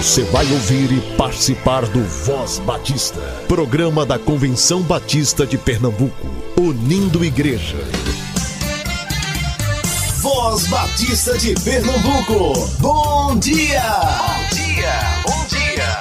Você vai ouvir e participar do Voz Batista, programa da Convenção Batista de Pernambuco, unindo igreja. Voz Batista de Pernambuco, bom dia! Bom dia, bom dia!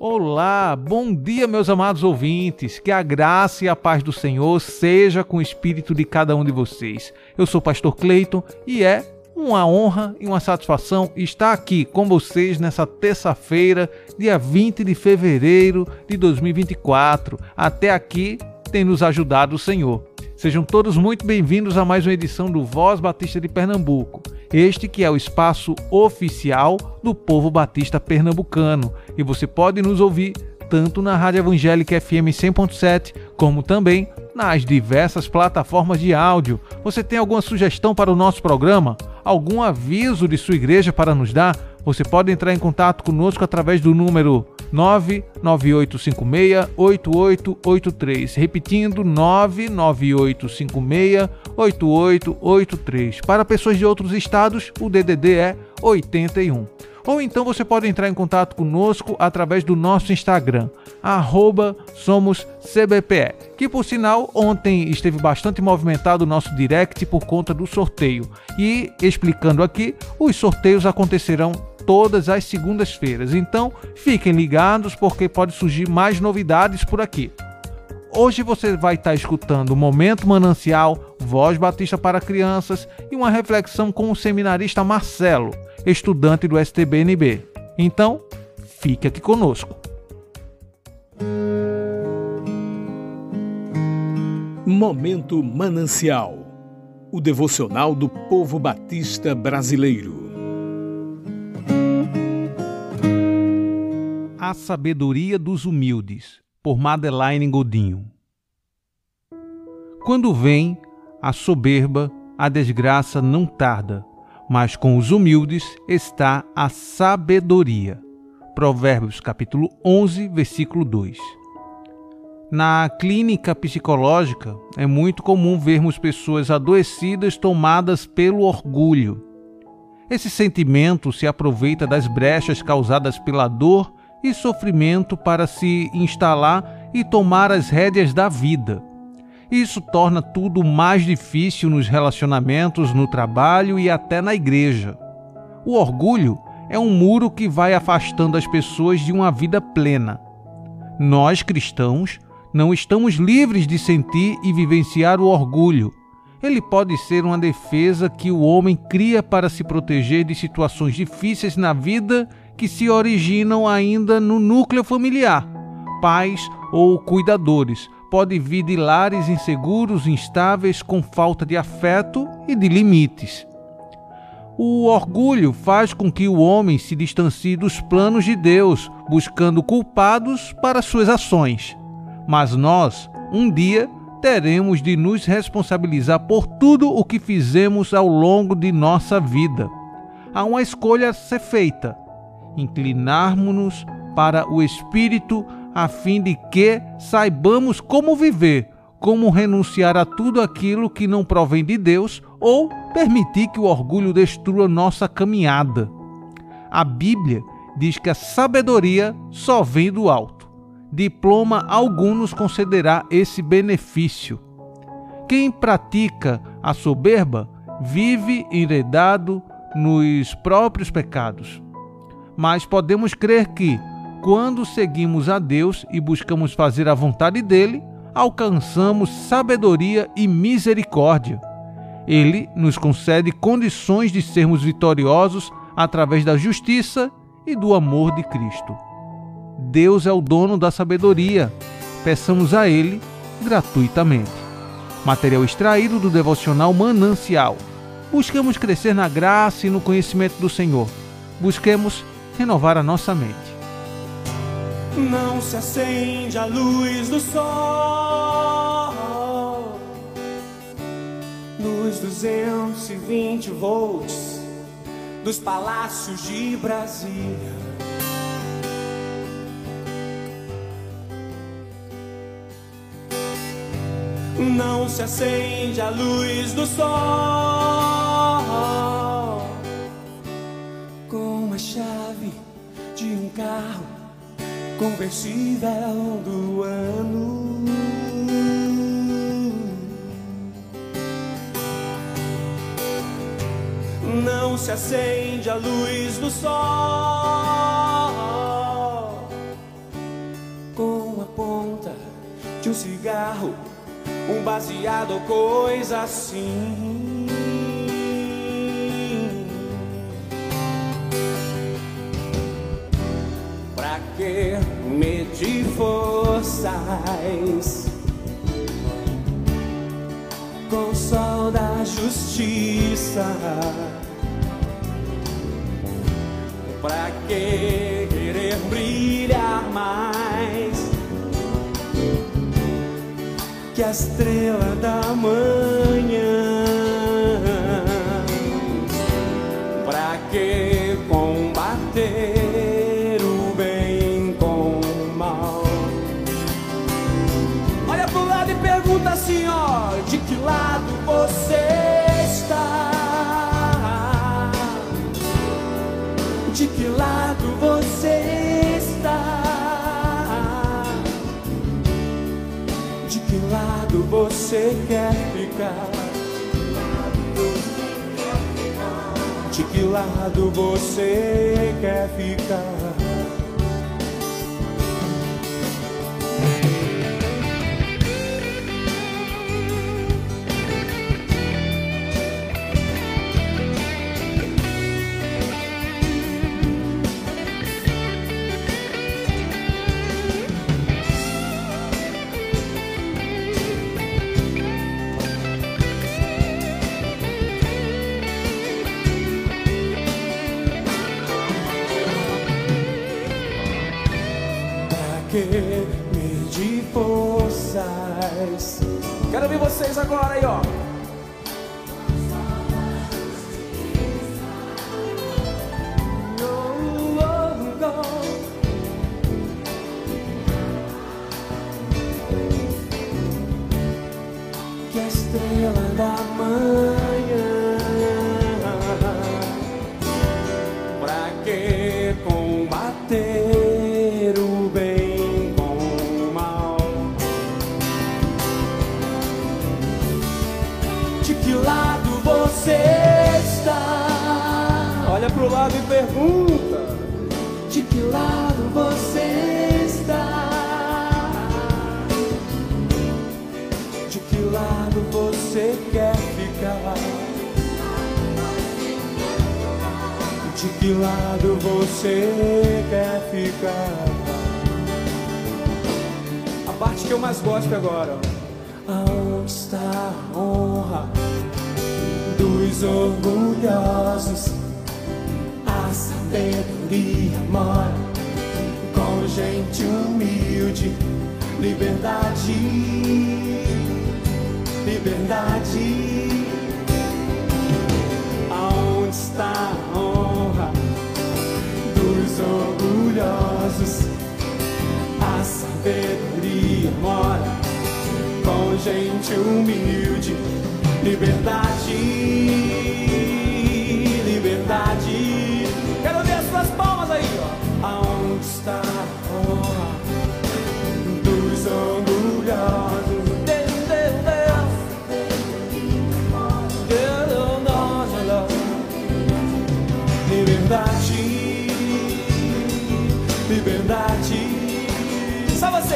Olá, bom dia, meus amados ouvintes. Que a graça e a paz do Senhor seja com o espírito de cada um de vocês. Eu sou o pastor Cleiton e é uma honra e uma satisfação estar aqui com vocês nessa terça-feira, dia 20 de fevereiro de 2024. Até aqui tem nos ajudado o Senhor. Sejam todos muito bem-vindos a mais uma edição do Voz Batista de Pernambuco. Este que é o espaço oficial do povo batista pernambucano. E você pode nos ouvir tanto na Rádio Evangélica FM 100.7, como também nas diversas plataformas de áudio. Você tem alguma sugestão para o nosso programa? Algum aviso de sua igreja para nos dar? Você pode entrar em contato conosco através do número 998568883, repetindo 998568883. Para pessoas de outros estados, o DDD é 81. Ou então você pode entrar em contato conosco através do nosso Instagram, SomosCBPE, que por sinal ontem esteve bastante movimentado o nosso direct por conta do sorteio. E explicando aqui, os sorteios acontecerão todas as segundas-feiras. Então, fiquem ligados porque pode surgir mais novidades por aqui. Hoje você vai estar escutando o Momento Manancial, Voz Batista para Crianças e uma reflexão com o seminarista Marcelo estudante do STBNB. Então, fique aqui conosco. Momento Manancial o devocional do povo batista brasileiro. A Sabedoria dos Humildes, por Madeleine Godinho. Quando vem a soberba, a desgraça não tarda mas com os humildes está a sabedoria. Provérbios capítulo 11, versículo 2. Na clínica psicológica, é muito comum vermos pessoas adoecidas tomadas pelo orgulho. Esse sentimento se aproveita das brechas causadas pela dor e sofrimento para se instalar e tomar as rédeas da vida isso torna tudo mais difícil nos relacionamentos, no trabalho e até na igreja. O orgulho é um muro que vai afastando as pessoas de uma vida plena. Nós, cristãos, não estamos livres de sentir e vivenciar o orgulho. Ele pode ser uma defesa que o homem cria para se proteger de situações difíceis na vida que se originam ainda no núcleo familiar, pais ou cuidadores, pode vir de lares inseguros, instáveis, com falta de afeto e de limites. O orgulho faz com que o homem se distancie dos planos de Deus, buscando culpados para suas ações. Mas nós, um dia, teremos de nos responsabilizar por tudo o que fizemos ao longo de nossa vida. Há uma escolha a ser feita: inclinarmos-nos para o Espírito a fim de que saibamos como viver, como renunciar a tudo aquilo que não provém de Deus ou permitir que o orgulho destrua nossa caminhada. A Bíblia diz que a sabedoria só vem do alto. Diploma algum nos concederá esse benefício. Quem pratica a soberba vive enredado nos próprios pecados. Mas podemos crer que, quando seguimos a Deus e buscamos fazer a vontade dele, alcançamos sabedoria e misericórdia. Ele nos concede condições de sermos vitoriosos através da justiça e do amor de Cristo. Deus é o dono da sabedoria. Peçamos a Ele gratuitamente. Material extraído do devocional Manancial. Busquemos crescer na graça e no conhecimento do Senhor. Busquemos renovar a nossa mente. Não se acende a luz do sol nos 220 volts dos palácios de Brasília. Não se acende a luz do sol com a chave de um carro conversível do ano. Não se acende a luz do sol com a ponta de um cigarro, um baseado ou coisa assim. Forças com o sol da justiça? Pra que querer brilhar mais que a estrela da manhã? Você quer ficar? De que lado você quer ficar? Forças? Quero ver vocês agora aí, ó. Pro lado e pergunta: De que lado você está? De que lado você quer ficar? De que lado você quer ficar? A parte que eu mais gosto agora. Aonde está a honra dos orgulhosos? Sabedoria mora com gente humilde. Liberdade, liberdade. Aonde está a honra dos orgulhosos? A sabedoria mora com gente humilde. Liberdade.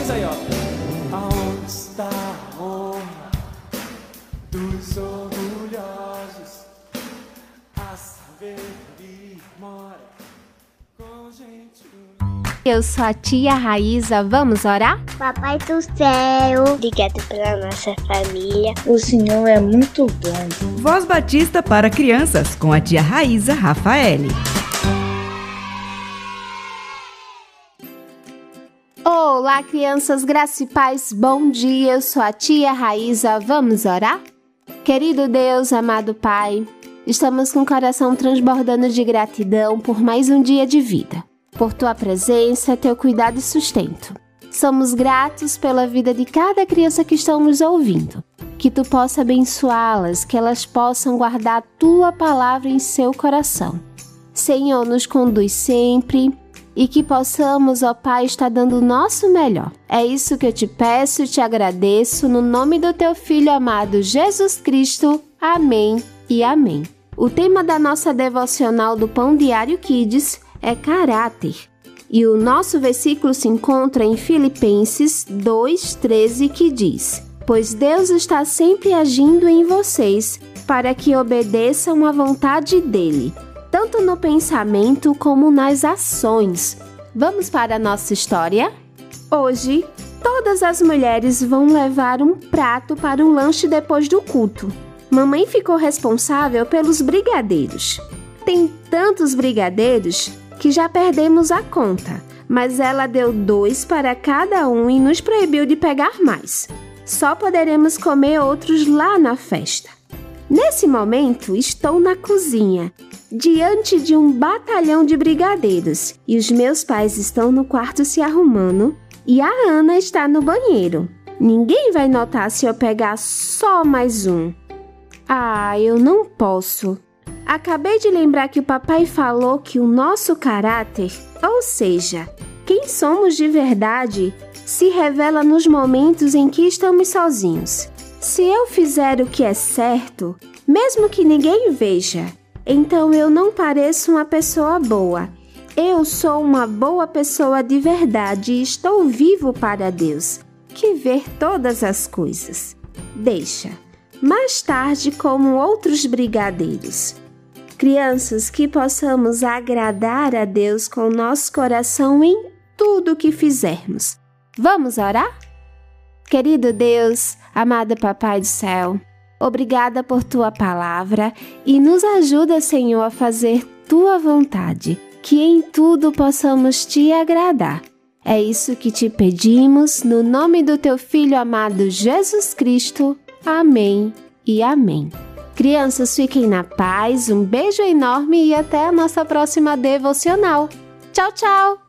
Vocês aí, ó. Aonde está a honra dos orgulhosos? A sabedoria mora com gente. Eu sou a tia Raíza, vamos orar? Papai do céu, obrigado pela nossa família. O Senhor é muito bom. Voz Batista para crianças com a tia Raíza Rafaele. Olá, crianças, graça e paz, bom dia. Eu sou a tia Raíza, vamos orar? Querido Deus, amado Pai, estamos com o coração transbordando de gratidão por mais um dia de vida, por tua presença, teu cuidado e sustento. Somos gratos pela vida de cada criança que estão nos ouvindo. Que tu possa abençoá-las, que elas possam guardar a tua palavra em seu coração. Senhor, nos conduz sempre e que possamos, ó Pai, estar dando o nosso melhor. É isso que eu te peço e te agradeço no nome do teu filho amado Jesus Cristo. Amém e amém. O tema da nossa devocional do Pão Diário Kids é caráter. E o nosso versículo se encontra em Filipenses 2:13 que diz: Pois Deus está sempre agindo em vocês para que obedeçam à vontade dele tanto no pensamento como nas ações. Vamos para a nossa história? Hoje, todas as mulheres vão levar um prato para o lanche depois do culto. Mamãe ficou responsável pelos brigadeiros. Tem tantos brigadeiros que já perdemos a conta, mas ela deu dois para cada um e nos proibiu de pegar mais. Só poderemos comer outros lá na festa. Nesse momento, estou na cozinha, diante de um batalhão de brigadeiros, e os meus pais estão no quarto se arrumando e a Ana está no banheiro. Ninguém vai notar se eu pegar só mais um. Ah, eu não posso. Acabei de lembrar que o papai falou que o nosso caráter, ou seja, quem somos de verdade, se revela nos momentos em que estamos sozinhos. Se eu fizer o que é certo, mesmo que ninguém veja, então eu não pareço uma pessoa boa. Eu sou uma boa pessoa de verdade e estou vivo para Deus, que vê todas as coisas. Deixa. Mais tarde, como outros brigadeiros. Crianças, que possamos agradar a Deus com nosso coração em tudo que fizermos. Vamos orar? Querido Deus, amado Papai do céu, obrigada por tua palavra e nos ajuda, Senhor, a fazer tua vontade, que em tudo possamos te agradar. É isso que te pedimos, no nome do teu Filho amado Jesus Cristo. Amém e amém. Crianças, fiquem na paz, um beijo enorme e até a nossa próxima devocional. Tchau, tchau!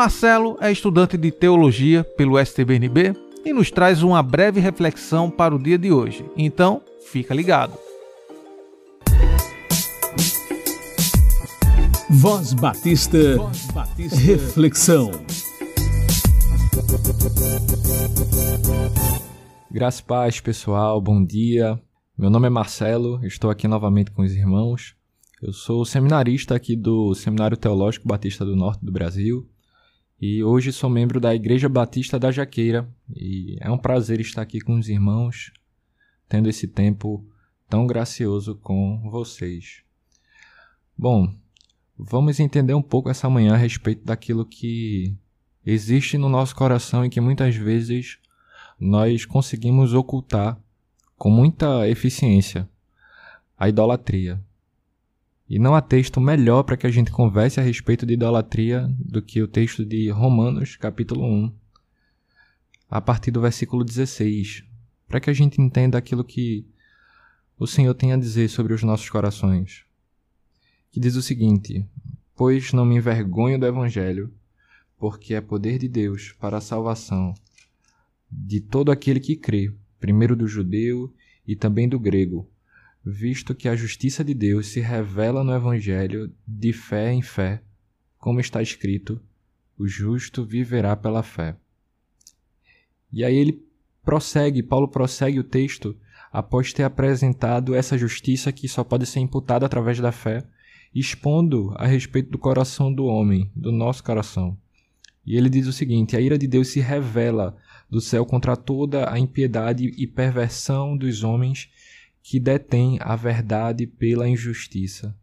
Marcelo é estudante de teologia pelo STBNB e nos traz uma breve reflexão para o dia de hoje. Então, fica ligado. Voz Batista, Reflexão. Graça e paz, pessoal, bom dia. Meu nome é Marcelo, estou aqui novamente com os irmãos. Eu sou seminarista aqui do Seminário Teológico Batista do Norte do Brasil e hoje sou membro da Igreja Batista da Jaqueira e é um prazer estar aqui com os irmãos, tendo esse tempo tão gracioso com vocês. Bom, vamos entender um pouco essa manhã a respeito daquilo que existe no nosso coração e que muitas vezes nós conseguimos ocultar com muita eficiência a idolatria. E não há texto melhor para que a gente converse a respeito de idolatria do que o texto de Romanos, capítulo 1, a partir do versículo 16, para que a gente entenda aquilo que o Senhor tem a dizer sobre os nossos corações. Que diz o seguinte: Pois não me envergonho do Evangelho, porque é poder de Deus para a salvação de todo aquele que crê, primeiro do judeu e também do grego visto que a justiça de Deus se revela no Evangelho de fé em fé, como está escrito: o justo viverá pela fé. E aí ele prossegue, Paulo prossegue o texto após ter apresentado essa justiça que só pode ser imputada através da fé, expondo a respeito do coração do homem, do nosso coração. E ele diz o seguinte: a ira de Deus se revela do céu contra toda a impiedade e perversão dos homens que detém a verdade pela injustiça.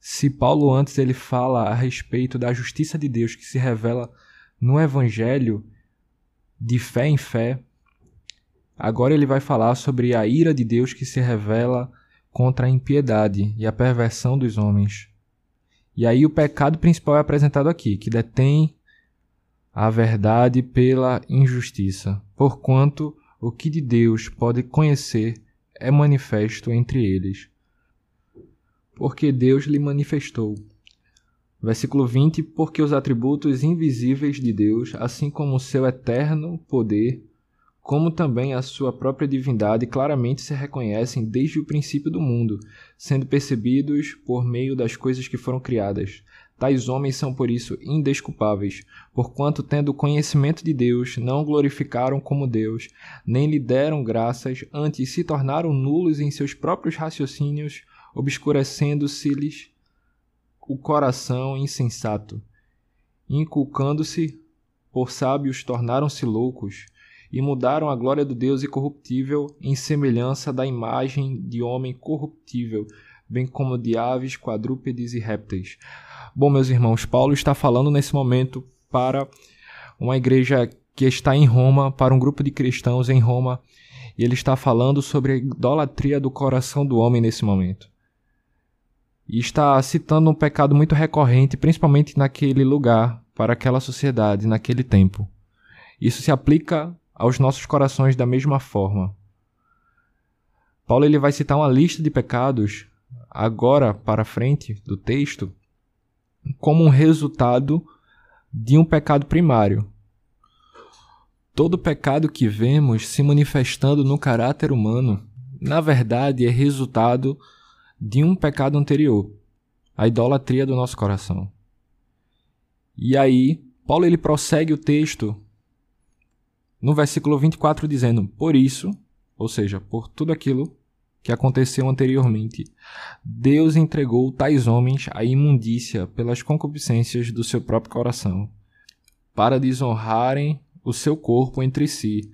Se Paulo antes ele fala a respeito da justiça de Deus que se revela no evangelho de fé em fé, agora ele vai falar sobre a ira de Deus que se revela contra a impiedade e a perversão dos homens. E aí o pecado principal é apresentado aqui, que detém a verdade pela injustiça, porquanto o que de Deus pode conhecer é manifesto entre eles, porque Deus lhe manifestou. Versículo 20: Porque os atributos invisíveis de Deus, assim como o seu eterno poder, como também a sua própria divindade, claramente se reconhecem desde o princípio do mundo, sendo percebidos por meio das coisas que foram criadas, Tais homens são por isso indesculpáveis, porquanto, tendo conhecimento de Deus, não glorificaram como Deus, nem lhe deram graças, antes se tornaram nulos em seus próprios raciocínios, obscurecendo-se-lhes o coração insensato. Inculcando-se por sábios, tornaram-se loucos e mudaram a glória do Deus incorruptível em semelhança da imagem de homem corruptível, bem como de aves, quadrúpedes e répteis Bom, meus irmãos, Paulo está falando nesse momento para uma igreja que está em Roma, para um grupo de cristãos em Roma, e ele está falando sobre a idolatria do coração do homem nesse momento. E está citando um pecado muito recorrente, principalmente naquele lugar, para aquela sociedade, naquele tempo. Isso se aplica aos nossos corações da mesma forma. Paulo ele vai citar uma lista de pecados agora para frente do texto como um resultado de um pecado primário. Todo pecado que vemos se manifestando no caráter humano, na verdade, é resultado de um pecado anterior, a idolatria do nosso coração. E aí, Paulo ele prossegue o texto no versículo 24 dizendo: Por isso, ou seja, por tudo aquilo que aconteceu anteriormente. Deus entregou tais homens à imundícia pelas concupiscências do seu próprio coração, para desonrarem o seu corpo entre si,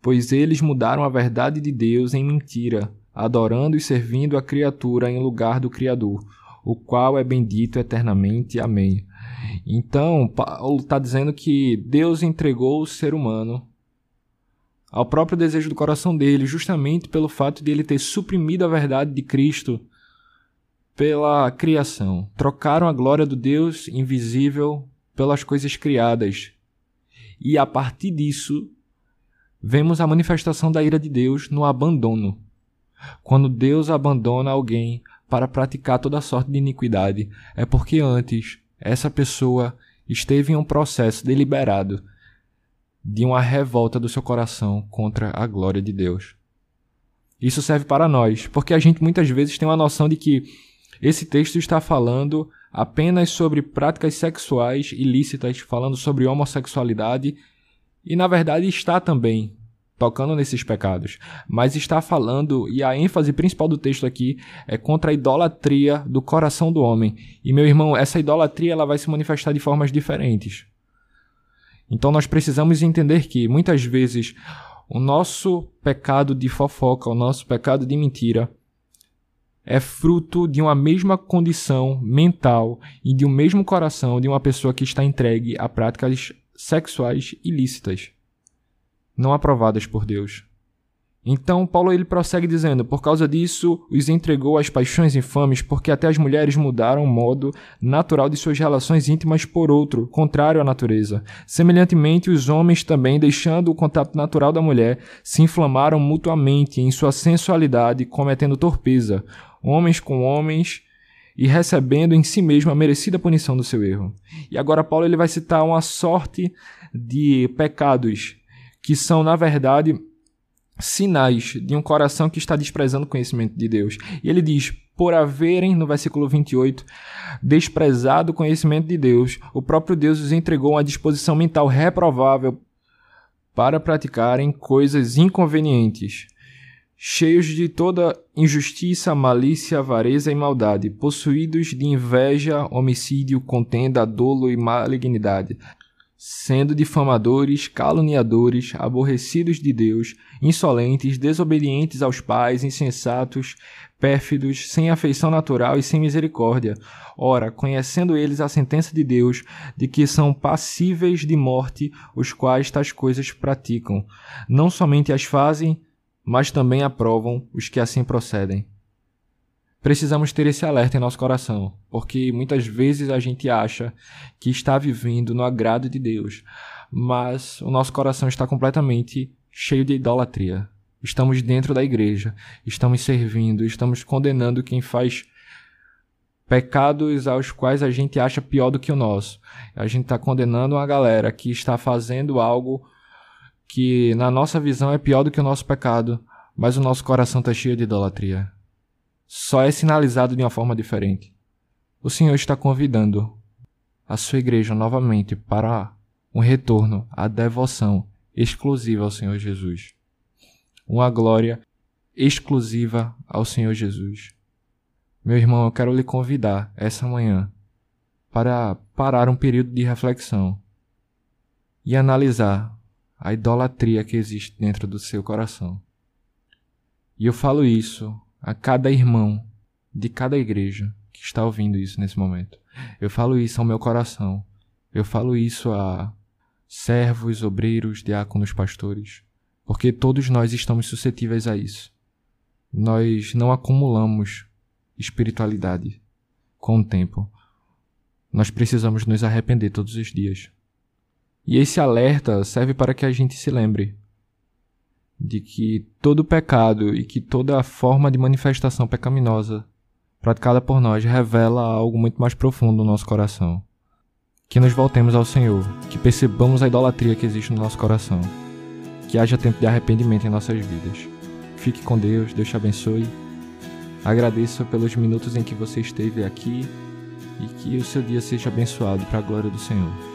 pois eles mudaram a verdade de Deus em mentira, adorando e servindo a criatura em lugar do Criador, o qual é bendito eternamente. Amém. Então, Paulo está dizendo que Deus entregou o ser humano ao próprio desejo do coração dele, justamente pelo fato de ele ter suprimido a verdade de Cristo pela criação, trocaram a glória do Deus invisível pelas coisas criadas. E a partir disso, vemos a manifestação da ira de Deus no abandono. Quando Deus abandona alguém para praticar toda sorte de iniquidade, é porque antes essa pessoa esteve em um processo deliberado de uma revolta do seu coração contra a glória de Deus. Isso serve para nós, porque a gente muitas vezes tem uma noção de que esse texto está falando apenas sobre práticas sexuais ilícitas, falando sobre homossexualidade, e na verdade está também tocando nesses pecados, mas está falando, e a ênfase principal do texto aqui é contra a idolatria do coração do homem. E meu irmão, essa idolatria ela vai se manifestar de formas diferentes. Então nós precisamos entender que muitas vezes o nosso pecado de fofoca, o nosso pecado de mentira, é fruto de uma mesma condição mental e de um mesmo coração de uma pessoa que está entregue a práticas sexuais ilícitas, não aprovadas por Deus. Então Paulo ele prossegue dizendo: Por causa disso os entregou às paixões infames, porque até as mulheres mudaram o modo natural de suas relações íntimas por outro, contrário à natureza. Semelhantemente, os homens também, deixando o contato natural da mulher, se inflamaram mutuamente em sua sensualidade, cometendo torpeza, homens com homens e recebendo em si mesmo a merecida punição do seu erro. E agora Paulo ele vai citar uma sorte de pecados que são na verdade sinais de um coração que está desprezando o conhecimento de Deus. E ele diz: por haverem, no versículo 28, desprezado o conhecimento de Deus, o próprio Deus os entregou uma disposição mental reprovável para praticarem coisas inconvenientes, cheios de toda injustiça, malícia, avareza e maldade, possuídos de inveja, homicídio, contenda, dolo e malignidade sendo difamadores, caluniadores, aborrecidos de Deus, insolentes, desobedientes aos pais, insensatos, pérfidos, sem afeição natural e sem misericórdia. Ora, conhecendo eles a sentença de Deus, de que são passíveis de morte os quais tais coisas praticam, não somente as fazem, mas também aprovam os que assim procedem precisamos ter esse alerta em nosso coração, porque muitas vezes a gente acha que está vivendo no agrado de Deus, mas o nosso coração está completamente cheio de idolatria. Estamos dentro da igreja, estamos servindo, estamos condenando quem faz pecados aos quais a gente acha pior do que o nosso. A gente está condenando uma galera que está fazendo algo que, na nossa visão, é pior do que o nosso pecado, mas o nosso coração está cheio de idolatria só é sinalizado de uma forma diferente. O Senhor está convidando a sua igreja novamente para um retorno à devoção exclusiva ao Senhor Jesus. Uma glória exclusiva ao Senhor Jesus. Meu irmão, eu quero lhe convidar essa manhã para parar um período de reflexão e analisar a idolatria que existe dentro do seu coração. E eu falo isso a cada irmão de cada igreja que está ouvindo isso nesse momento. Eu falo isso ao meu coração. Eu falo isso a servos, obreiros, diáconos, pastores, porque todos nós estamos suscetíveis a isso. Nós não acumulamos espiritualidade com o tempo. Nós precisamos nos arrepender todos os dias. E esse alerta serve para que a gente se lembre de que todo pecado e que toda forma de manifestação pecaminosa praticada por nós revela algo muito mais profundo no nosso coração. Que nos voltemos ao Senhor, que percebamos a idolatria que existe no nosso coração, que haja tempo de arrependimento em nossas vidas. Fique com Deus, Deus te abençoe. Agradeço pelos minutos em que você esteve aqui e que o seu dia seja abençoado para a glória do Senhor.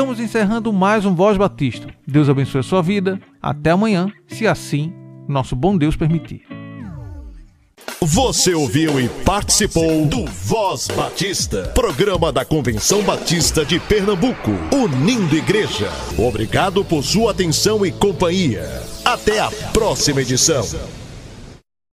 Estamos encerrando mais um Voz Batista. Deus abençoe a sua vida. Até amanhã, se assim nosso bom Deus permitir. Você ouviu e participou do Voz Batista, programa da Convenção Batista de Pernambuco, unindo igreja. Obrigado por sua atenção e companhia. Até a próxima edição.